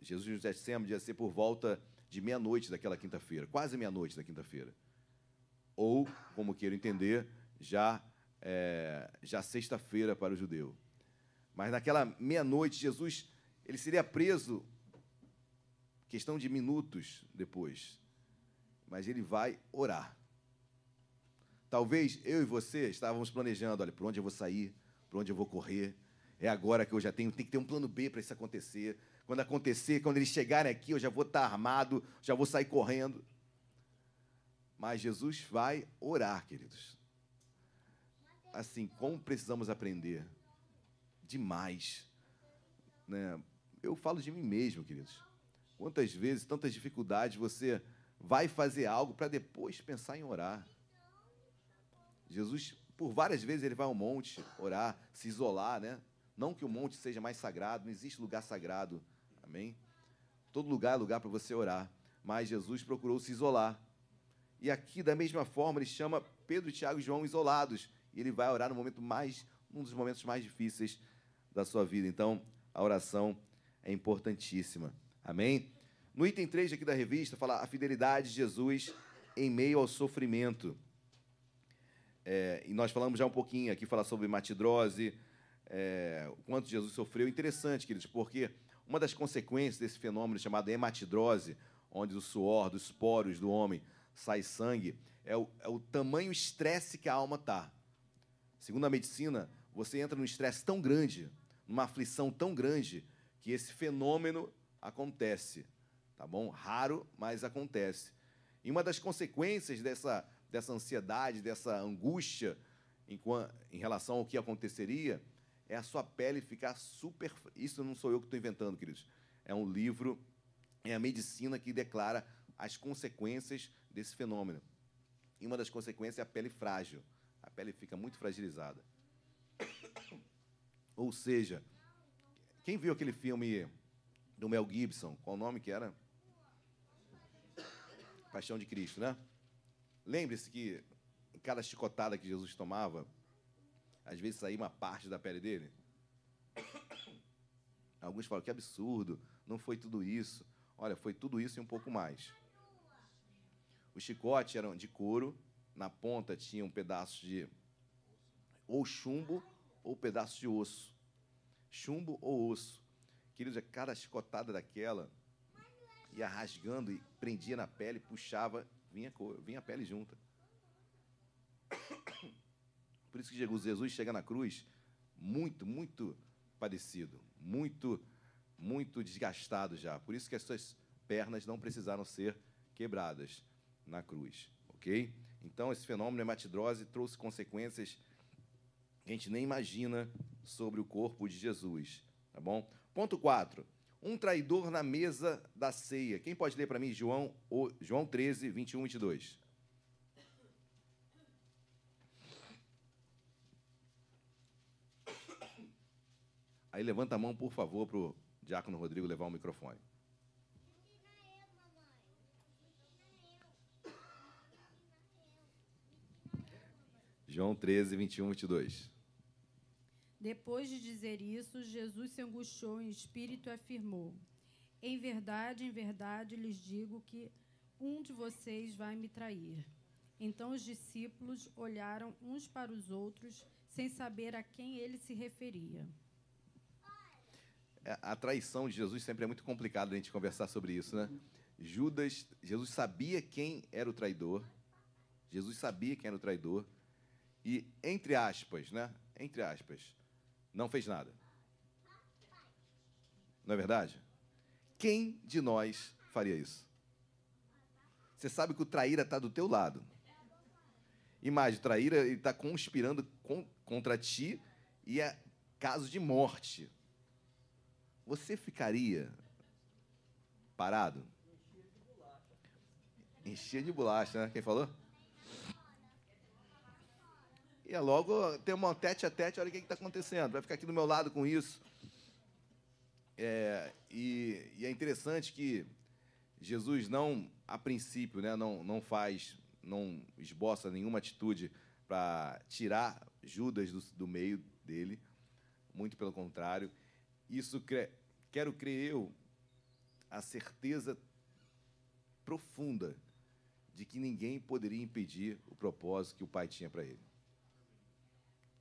Speaker 1: Jesus de Getsemane ia ser por volta de meia-noite daquela quinta-feira, quase meia-noite da quinta-feira. Ou, como queiro entender, já é, já sexta-feira para o judeu. Mas naquela meia-noite, Jesus ele seria preso, questão de minutos depois. Mas ele vai orar. Talvez eu e você estávamos planejando, olha, por onde eu vou sair, por onde eu vou correr. É agora que eu já tenho, tem que ter um plano B para isso acontecer. Quando acontecer, quando eles chegarem aqui, eu já vou estar armado, já vou sair correndo. Mas Jesus vai orar, queridos. Assim, como precisamos aprender? Demais. Né? Eu falo de mim mesmo, queridos. Quantas vezes, tantas dificuldades, você vai fazer algo para depois pensar em orar. Jesus, por várias vezes, ele vai ao monte orar, se isolar, né? Não que o monte seja mais sagrado, não existe lugar sagrado. Amém? Todo lugar é lugar para você orar. Mas Jesus procurou se isolar. E aqui, da mesma forma, ele chama Pedro, Tiago e João isolados. E ele vai orar no momento mais, um dos momentos mais difíceis da sua vida. Então, a oração é importantíssima. Amém? No item 3 aqui da revista, fala a fidelidade de Jesus em meio ao sofrimento. É, e nós falamos já um pouquinho aqui, falar sobre matidrose, é, o quanto Jesus sofreu. Interessante, queridos, porque uma das consequências desse fenômeno chamado hematidrose, onde o suor dos poros do homem sai sangue, é o, é o tamanho estresse que a alma está. Segundo a medicina, você entra num estresse tão grande, numa aflição tão grande, que esse fenômeno acontece. Tá bom? Raro, mas acontece. E uma das consequências dessa, dessa ansiedade, dessa angústia em, em relação ao que aconteceria, é a sua pele ficar super. Isso não sou eu que estou inventando, queridos. É um livro, é a medicina que declara as consequências desse fenômeno. E uma das consequências é a pele frágil. A pele fica muito fragilizada. Ou seja, quem viu aquele filme do Mel Gibson? Qual o nome que era? Paixão de Cristo, né? Lembre-se que cada chicotada que Jesus tomava, às vezes saía uma parte da pele dele. Alguns falam que absurdo, não foi tudo isso. Olha, foi tudo isso e um pouco mais. Os chicotes eram de couro, na ponta tinha um pedaço de ou chumbo ou pedaço de osso. Chumbo ou osso. Queridos, cada chicotada daquela ia rasgando e prendia na pele, puxava, vinha, vinha a pele junta. Por isso que Jesus chega na cruz muito, muito parecido, muito, muito desgastado já. Por isso que as suas pernas não precisaram ser quebradas na cruz, ok? Então, esse fenômeno hematidrose trouxe consequências que a gente nem imagina sobre o corpo de Jesus, tá bom? Ponto 4. Um traidor na mesa da ceia. Quem pode ler para mim João, João 13, 21 e 22? Aí levanta a mão, por favor, para o Diácono Rodrigo levar o microfone. João 13, 21 e 22.
Speaker 7: Depois de dizer isso, Jesus se angustiou em espírito e afirmou: Em verdade, em verdade lhes digo que um de vocês vai me trair. Então os discípulos olharam uns para os outros, sem saber a quem ele se referia.
Speaker 1: É, a traição de Jesus sempre é muito complicado a gente conversar sobre isso, né? Judas, Jesus sabia quem era o traidor. Jesus sabia quem era o traidor e, entre aspas, né? Entre aspas, não fez nada. Não é verdade? Quem de nós faria isso? Você sabe que o traíra está do teu lado. Imagina, o traíra está conspirando contra ti e é caso de morte. Você ficaria parado? Enchia de bolacha, né? Quem falou? E é logo ter uma tete a tete, olha o que está acontecendo, vai ficar aqui do meu lado com isso. É, e, e, é interessante que Jesus não, a princípio, né, não, não faz, não esboça nenhuma atitude para tirar Judas do, do, meio dele, muito pelo contrário. Isso quero crer eu a certeza profunda de que ninguém poderia impedir o propósito que o Pai tinha para ele.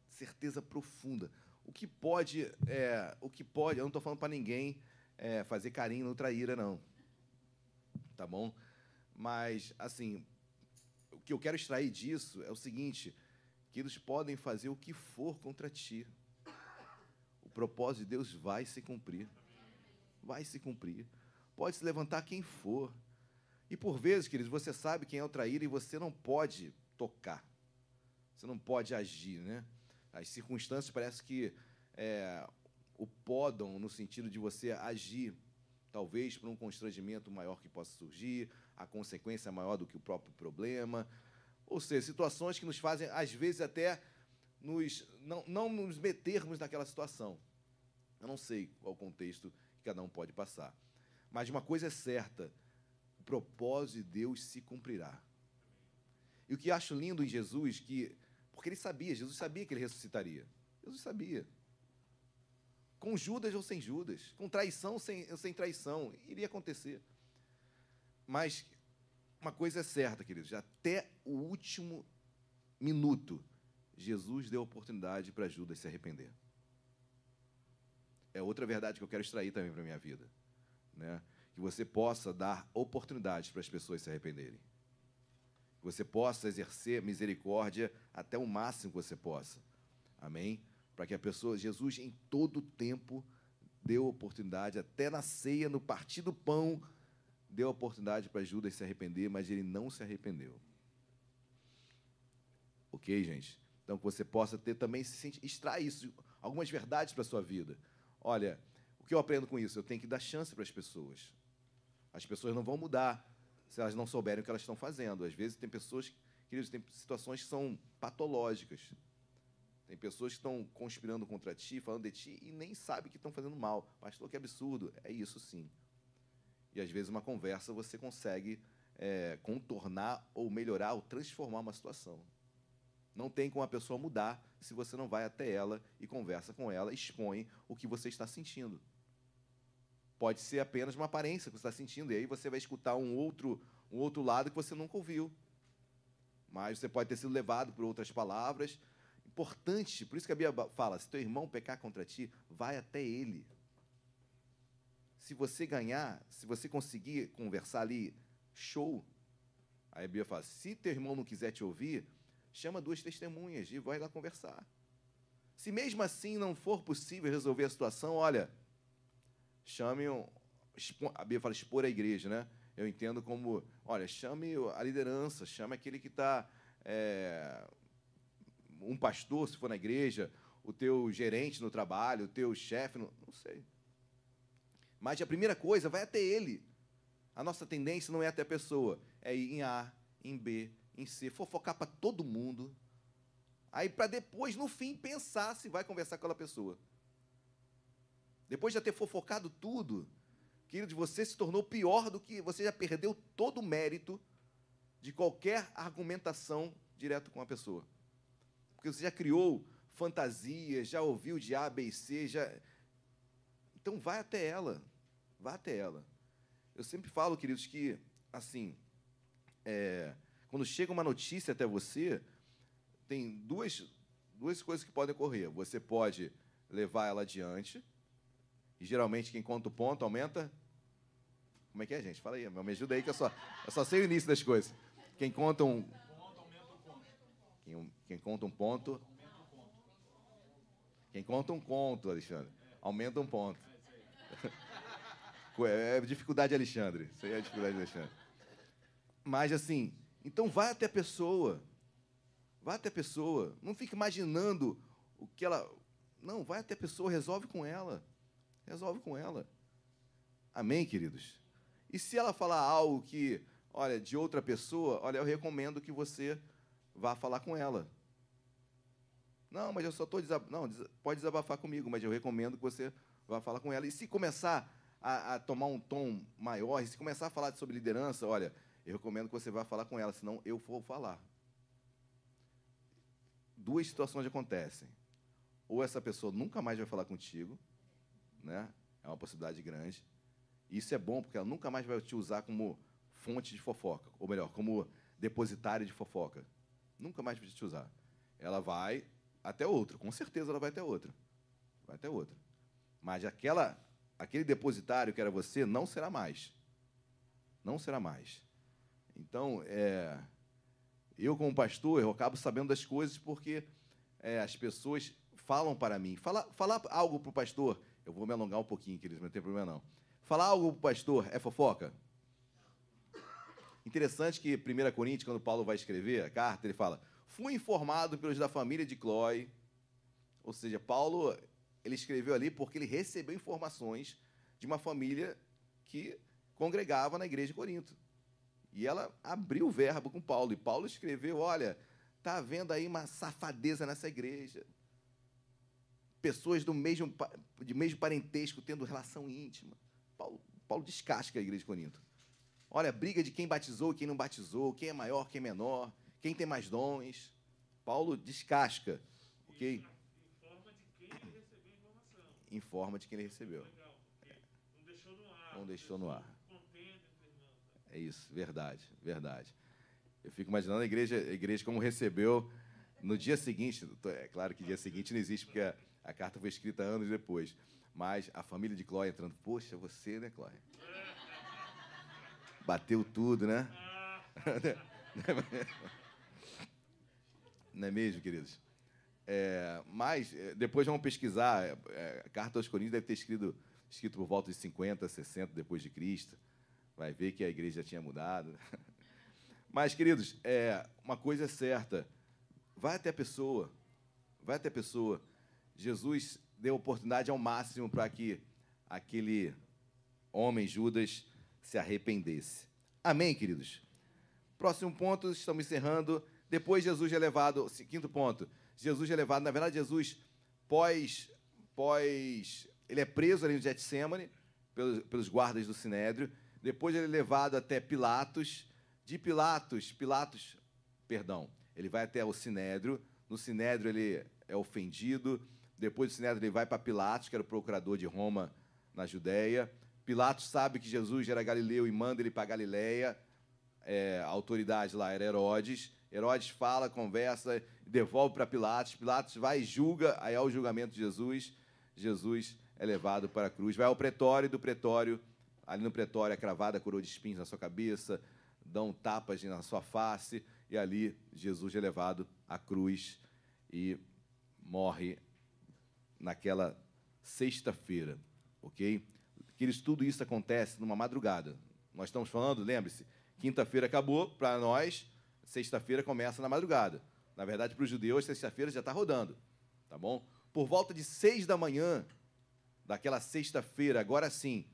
Speaker 1: certeza profunda. O que pode, é, o que pode, eu não estou falando para ninguém é, fazer carinho no traíra, não. Tá bom? Mas, assim, o que eu quero extrair disso é o seguinte: que eles podem fazer o que for contra ti. O propósito de Deus vai se cumprir. Vai se cumprir. Pode se levantar quem for. E por vezes, queridos, você sabe quem é o traíra e você não pode tocar. Você não pode agir, né? As circunstâncias parece que é, o podam no sentido de você agir, talvez por um constrangimento maior que possa surgir, a consequência maior do que o próprio problema. Ou seja, situações que nos fazem, às vezes, até nos, não, não nos metermos naquela situação. Eu não sei qual o contexto cada um pode passar. Mas uma coisa é certa: o propósito de Deus se cumprirá. E o que acho lindo em Jesus, que porque ele sabia, Jesus sabia que ele ressuscitaria. Jesus sabia. Com Judas ou sem Judas, com traição ou sem, traição, iria acontecer. Mas uma coisa é certa, queridos, até o último minuto, Jesus deu oportunidade para Judas se arrepender. É outra verdade que eu quero extrair também para a minha vida. Né? Que você possa dar oportunidades para as pessoas se arrependerem. Que você possa exercer misericórdia até o máximo que você possa. Amém? Para que a pessoa, Jesus, em todo tempo, deu oportunidade, até na ceia, no partir do pão, deu oportunidade para Judas se arrepender, mas ele não se arrependeu. Ok, gente? Então, que você possa ter também, se extrair isso, algumas verdades para a sua vida. Olha, o que eu aprendo com isso? Eu tenho que dar chance para as pessoas. As pessoas não vão mudar se elas não souberem o que elas estão fazendo. Às vezes, tem pessoas, queridos, tem situações que são patológicas. Tem pessoas que estão conspirando contra ti, falando de ti, e nem sabem que estão fazendo mal. Pastor, que absurdo. É isso sim. E às vezes uma conversa você consegue é, contornar ou melhorar ou transformar uma situação. Não tem como a pessoa mudar se você não vai até ela e conversa com ela, expõe o que você está sentindo. Pode ser apenas uma aparência que você está sentindo, e aí você vai escutar um outro, um outro lado que você nunca ouviu. Mas você pode ter sido levado por outras palavras. Importante, por isso que a Bíblia fala: se teu irmão pecar contra ti, vai até ele se você ganhar, se você conseguir conversar ali, show. Aí a Bíblia fala: se teu irmão não quiser te ouvir, chama duas testemunhas e vai lá conversar. Se mesmo assim não for possível resolver a situação, olha, chame um, a Bíblia fala expor a igreja, né? Eu entendo como, olha, chame a liderança, chame aquele que está é, um pastor, se for na igreja, o teu gerente no trabalho, o teu chefe, não, não sei. Mas a primeira coisa, vai até ele. A nossa tendência não é até a pessoa, é ir em A, em B, em C, fofocar para todo mundo. Aí, para depois, no fim, pensar se vai conversar com aquela pessoa. Depois de já ter fofocado tudo, querido, você se tornou pior do que. Você já perdeu todo o mérito de qualquer argumentação direto com a pessoa. Porque você já criou fantasias, já ouviu de A, B e C, já então vai até ela, vá até ela. Eu sempre falo, queridos, que assim, é, quando chega uma notícia até você, tem duas, duas coisas que podem ocorrer. Você pode levar ela adiante, e geralmente quem conta o ponto aumenta. Como é que é, gente? Fala aí, me ajuda aí que eu só, eu só sei o início das coisas. Quem conta um. Quem, quem conta um ponto. Quem conta um conto, Alexandre, aumenta um ponto. É dificuldade de Alexandre. Isso aí é dificuldade de Alexandre. Mas assim, então vai até a pessoa. Vai até a pessoa. Não fique imaginando o que ela. Não, vai até a pessoa, resolve com ela. Resolve com ela. Amém, queridos? E se ela falar algo que, olha, de outra pessoa, olha, eu recomendo que você vá falar com ela. Não, mas eu só estou desabafando. Não, pode desabafar comigo, mas eu recomendo que você vá falar com ela. E se começar a, a, tomar um tom maior, e se começar a falar sobre liderança, olha, eu recomendo que você vá falar com ela, senão eu vou falar. Duas situações acontecem. Ou essa pessoa nunca mais vai falar contigo, né? É uma possibilidade grande. Isso é bom, porque ela nunca mais vai te usar como fonte de fofoca, ou melhor, como depositário de fofoca. Nunca mais vai te usar. Ela vai até outro, com certeza ela vai até outro. Vai até outro. Mas aquela, aquele depositário que era você não será mais. Não será mais. Então, é, eu, como pastor, eu acabo sabendo das coisas porque é, as pessoas falam para mim. Falar, algo para o pastor, eu vou me alongar um pouquinho, queridos, não tem problema não. Falar algo para o pastor é fofoca? Interessante que 1 Coríntios, quando Paulo vai escrever a carta, ele fala: Fui informado pelos da família de Clói. Ou seja, Paulo ele escreveu ali porque ele recebeu informações de uma família que congregava na igreja de Corinto. E ela abriu o verbo com Paulo. E Paulo escreveu: Olha, está havendo aí uma safadeza nessa igreja. Pessoas do mesmo, de mesmo parentesco tendo relação íntima. Paulo, Paulo descasca a igreja de Corinto. Olha, briga de quem batizou e quem não batizou, quem é maior, quem é menor, quem tem mais dons. Paulo descasca, ok?
Speaker 4: Informa de quem ele recebeu a informação.
Speaker 1: Informa de quem ele recebeu.
Speaker 4: Legal. Não deixou no ar.
Speaker 1: Não deixou no ar. É isso, verdade, verdade. Eu fico imaginando a igreja, a igreja como recebeu no dia seguinte. É claro que dia seguinte não existe, porque a, a carta foi escrita anos depois. Mas a família de Clóia entrando, poxa, você, né, Clóia? Bateu tudo, né? Não é mesmo, queridos? É, mas é, depois vamos pesquisar. É, é, a carta aos Coríntios deve ter escrito, escrito por volta de 50, 60 depois de Cristo. Vai ver que a igreja tinha mudado. Mas, queridos, é, uma coisa é certa: vai até a pessoa, vai até a pessoa. Jesus deu oportunidade ao máximo para que aquele homem, Judas, se arrependesse. Amém, queridos? Próximo ponto, estamos encerrando. Depois Jesus é levado, quinto ponto, Jesus é levado, na verdade, Jesus, pós, pós ele é preso ali no Getsemane, pelos, pelos guardas do Sinédrio, depois ele é levado até Pilatos, de Pilatos, Pilatos, perdão, ele vai até o Sinédrio, no Sinédrio ele é ofendido, depois do Sinédrio ele vai para Pilatos, que era o procurador de Roma na Judéia, Pilatos sabe que Jesus era galileu e manda ele para Galiléia, é, a autoridade lá era Herodes, Herodes fala, conversa, devolve para Pilatos. Pilatos vai e julga, aí ao julgamento de Jesus, Jesus é levado para a cruz. Vai ao pretório, do pretório, ali no pretório é cravada a coroa de espinhos na sua cabeça, dão tapas na sua face, e ali Jesus é levado à cruz e morre naquela sexta-feira, ok? Queridos, tudo isso acontece numa madrugada. Nós estamos falando, lembre-se, quinta-feira acabou para nós, sexta-feira começa na madrugada. Na verdade, para os judeus, sexta-feira já está rodando, tá bom? Por volta de seis da manhã, daquela sexta-feira, agora sim,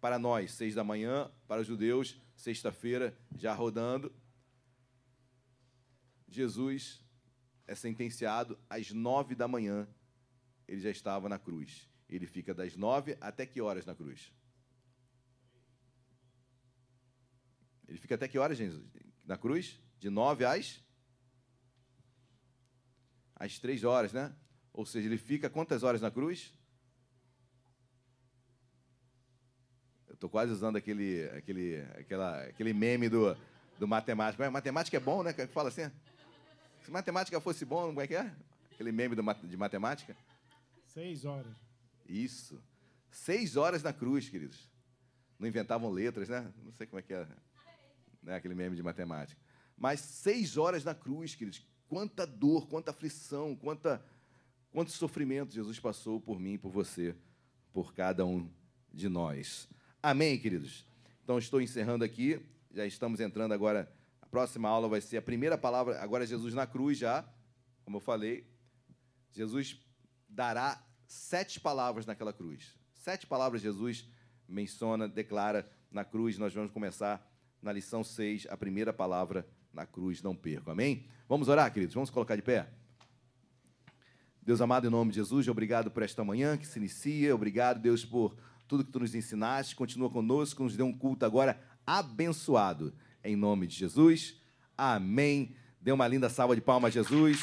Speaker 1: para nós, seis da manhã, para os judeus, sexta-feira já rodando, Jesus é sentenciado às nove da manhã, ele já estava na cruz. Ele fica das nove até que horas na cruz? Ele fica até que horas, gente? Na cruz? De nove às? Às três horas, né? Ou seja, ele fica quantas horas na cruz? Estou quase usando aquele, aquele, aquela, aquele meme do, do matemático. Mas matemática é bom, né? Que fala assim. Se matemática fosse bom, como é que é? Aquele meme do, de matemática.
Speaker 8: Seis horas.
Speaker 1: Isso. Seis horas na cruz, queridos. Não inventavam letras, né? Não sei como é que é né? aquele meme de matemática. Mas seis horas na cruz, queridos. Quanta dor, quanta aflição, quanta, quanto sofrimento Jesus passou por mim, por você, por cada um de nós. Amém, queridos? Então, estou encerrando aqui. Já estamos entrando agora. A próxima aula vai ser a primeira palavra. Agora, Jesus na cruz, já, como eu falei. Jesus dará sete palavras naquela cruz. Sete palavras Jesus menciona, declara na cruz. Nós vamos começar na lição 6, a primeira palavra na cruz. Não percam. Amém? Vamos orar, queridos? Vamos colocar de pé? Deus amado, em nome de Jesus, obrigado por esta manhã que se inicia. Obrigado, Deus, por tudo que tu nos ensinaste. Continua conosco, nos dê um culto agora abençoado. Em nome de Jesus. Amém. Dê uma linda salva de palmas, Jesus.